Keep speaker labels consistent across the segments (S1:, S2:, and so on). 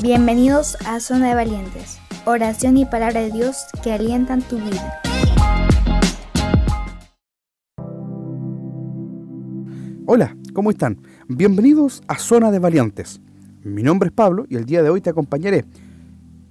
S1: Bienvenidos a Zona de Valientes, oración y palabra de Dios que alientan tu vida.
S2: Hola, ¿cómo están? Bienvenidos a Zona de Valientes. Mi nombre es Pablo y el día de hoy te acompañaré.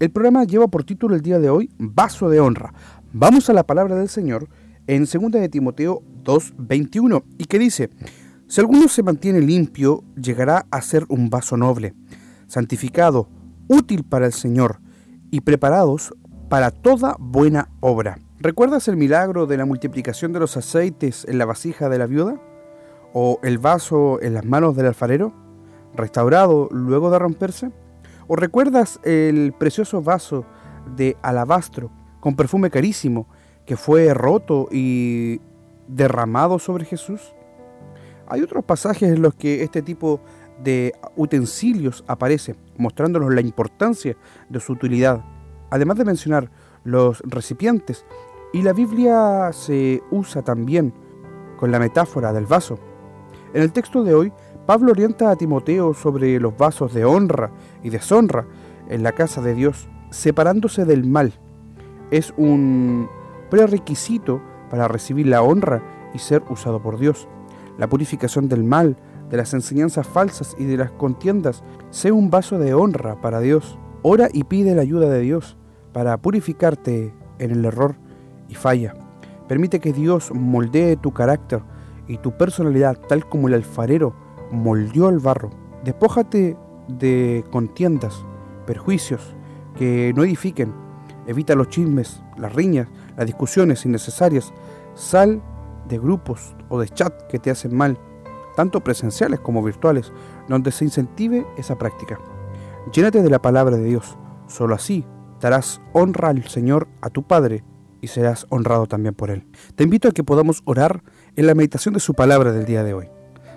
S2: El programa lleva por título el día de hoy Vaso de Honra. Vamos a la palabra del Señor en 2 de Timoteo 2:21 y que dice, si alguno se mantiene limpio, llegará a ser un vaso noble, santificado, útil para el Señor y preparados para toda buena obra. ¿Recuerdas el milagro de la multiplicación de los aceites en la vasija de la viuda? ¿O el vaso en las manos del alfarero, restaurado luego de romperse? ¿O recuerdas el precioso vaso de alabastro con perfume carísimo que fue roto y derramado sobre Jesús? Hay otros pasajes en los que este tipo de utensilios aparece, mostrándonos la importancia de su utilidad. Además de mencionar los recipientes, y la Biblia se usa también con la metáfora del vaso. En el texto de hoy, Pablo orienta a Timoteo sobre los vasos de honra y deshonra en la casa de Dios, separándose del mal. Es un prerequisito para recibir la honra y ser usado por Dios. La purificación del mal de las enseñanzas falsas y de las contiendas, sé un vaso de honra para Dios. Ora y pide la ayuda de Dios para purificarte en el error y falla. Permite que Dios moldee tu carácter y tu personalidad tal como el alfarero moldeó el barro. Despójate de contiendas, perjuicios que no edifiquen. Evita los chismes, las riñas, las discusiones innecesarias. Sal de grupos o de chat que te hacen mal tanto presenciales como virtuales, donde se incentive esa práctica. Llénate de la palabra de Dios, solo así darás honra al Señor, a tu Padre, y serás honrado también por Él. Te invito a que podamos orar en la meditación de su palabra del día de hoy.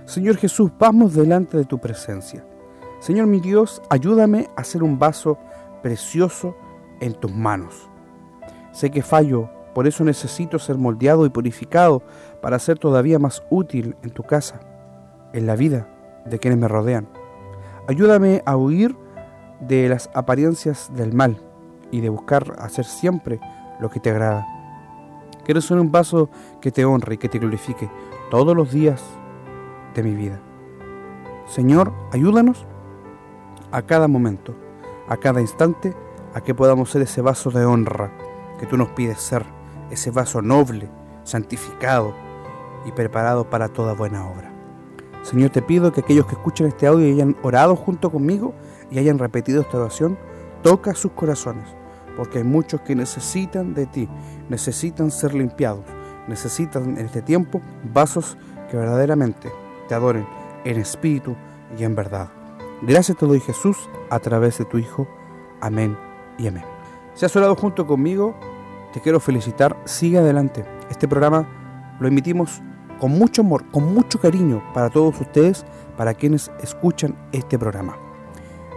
S2: Señor Jesús, vamos delante de tu presencia. Señor mi Dios, ayúdame a ser un vaso precioso en tus manos. Sé que fallo, por eso necesito ser moldeado y purificado para ser todavía más útil en tu casa en la vida de quienes me rodean. Ayúdame a huir de las apariencias del mal y de buscar hacer siempre lo que te agrada. Quiero ser un vaso que te honre y que te glorifique todos los días de mi vida. Señor, ayúdanos a cada momento, a cada instante, a que podamos ser ese vaso de honra que tú nos pides ser, ese vaso noble, santificado y preparado para toda buena obra. Señor, te pido que aquellos que escuchen este audio y hayan orado junto conmigo y hayan repetido esta oración, toca sus corazones, porque hay muchos que necesitan de ti, necesitan ser limpiados, necesitan en este tiempo vasos que verdaderamente te adoren en espíritu y en verdad. Gracias te doy Jesús a través de tu Hijo. Amén y amén. Si has orado junto conmigo, te quiero felicitar. Sigue adelante. Este programa lo emitimos con mucho amor, con mucho cariño para todos ustedes, para quienes escuchan este programa.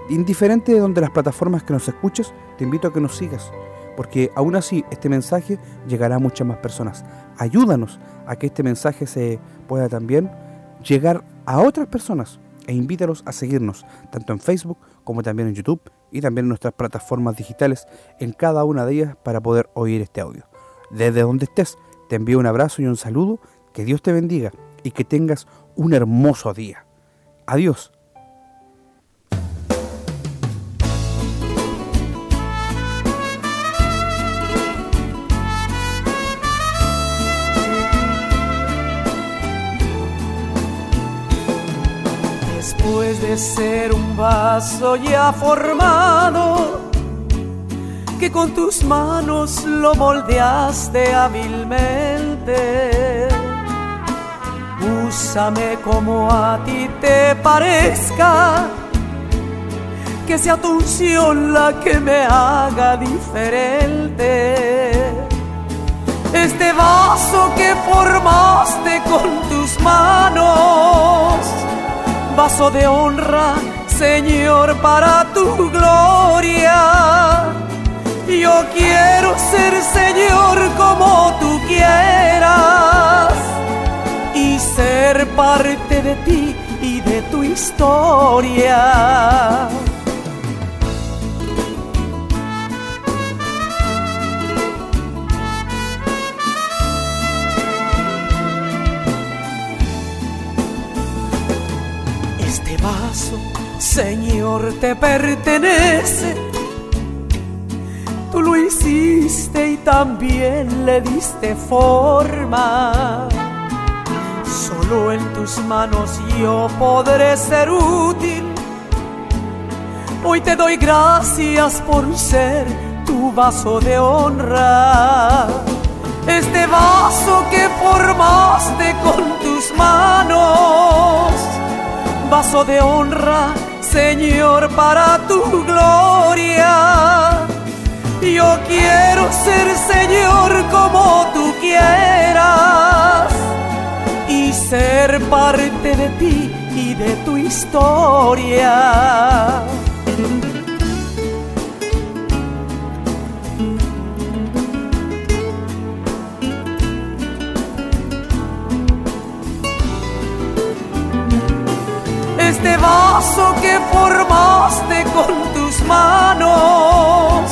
S2: Indiferente de donde las plataformas que nos escuches, te invito a que nos sigas, porque aún así este mensaje llegará a muchas más personas. Ayúdanos a que este mensaje se pueda también llegar a otras personas e invítalos a seguirnos, tanto en Facebook como también en YouTube y también en nuestras plataformas digitales, en cada una de ellas para poder oír este audio. Desde donde estés, te envío un abrazo y un saludo que Dios te bendiga y que tengas un hermoso día. Adiós.
S3: Después de ser un vaso ya formado, que con tus manos lo moldeaste hábilmente Úsame como a ti te parezca, que sea tu unción la que me haga diferente. Este vaso que formaste con tus manos, vaso de honra, Señor, para tu gloria. Yo quiero ser parte de ti y de tu historia. Este vaso, Señor, te pertenece. Tú lo hiciste y también le diste forma. En tus manos yo podré ser útil. Hoy te doy gracias por ser tu vaso de honra. Este vaso que formaste con tus manos, vaso de honra, Señor, para tu gloria. Yo quiero ser, Señor, como tú quieras ser parte de ti y de tu historia. este vaso que formaste con tus manos,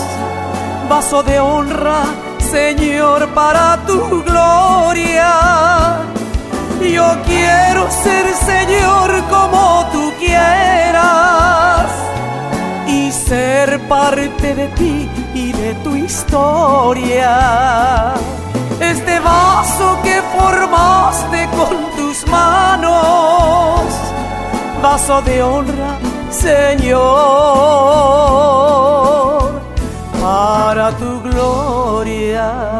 S3: vaso de honra, Señor, para tu gloria. Yo quiero ser, Señor, como tú quieras y ser parte de ti y de tu historia. Este vaso que formaste con tus manos vaso de honra, Señor, para tu gloria.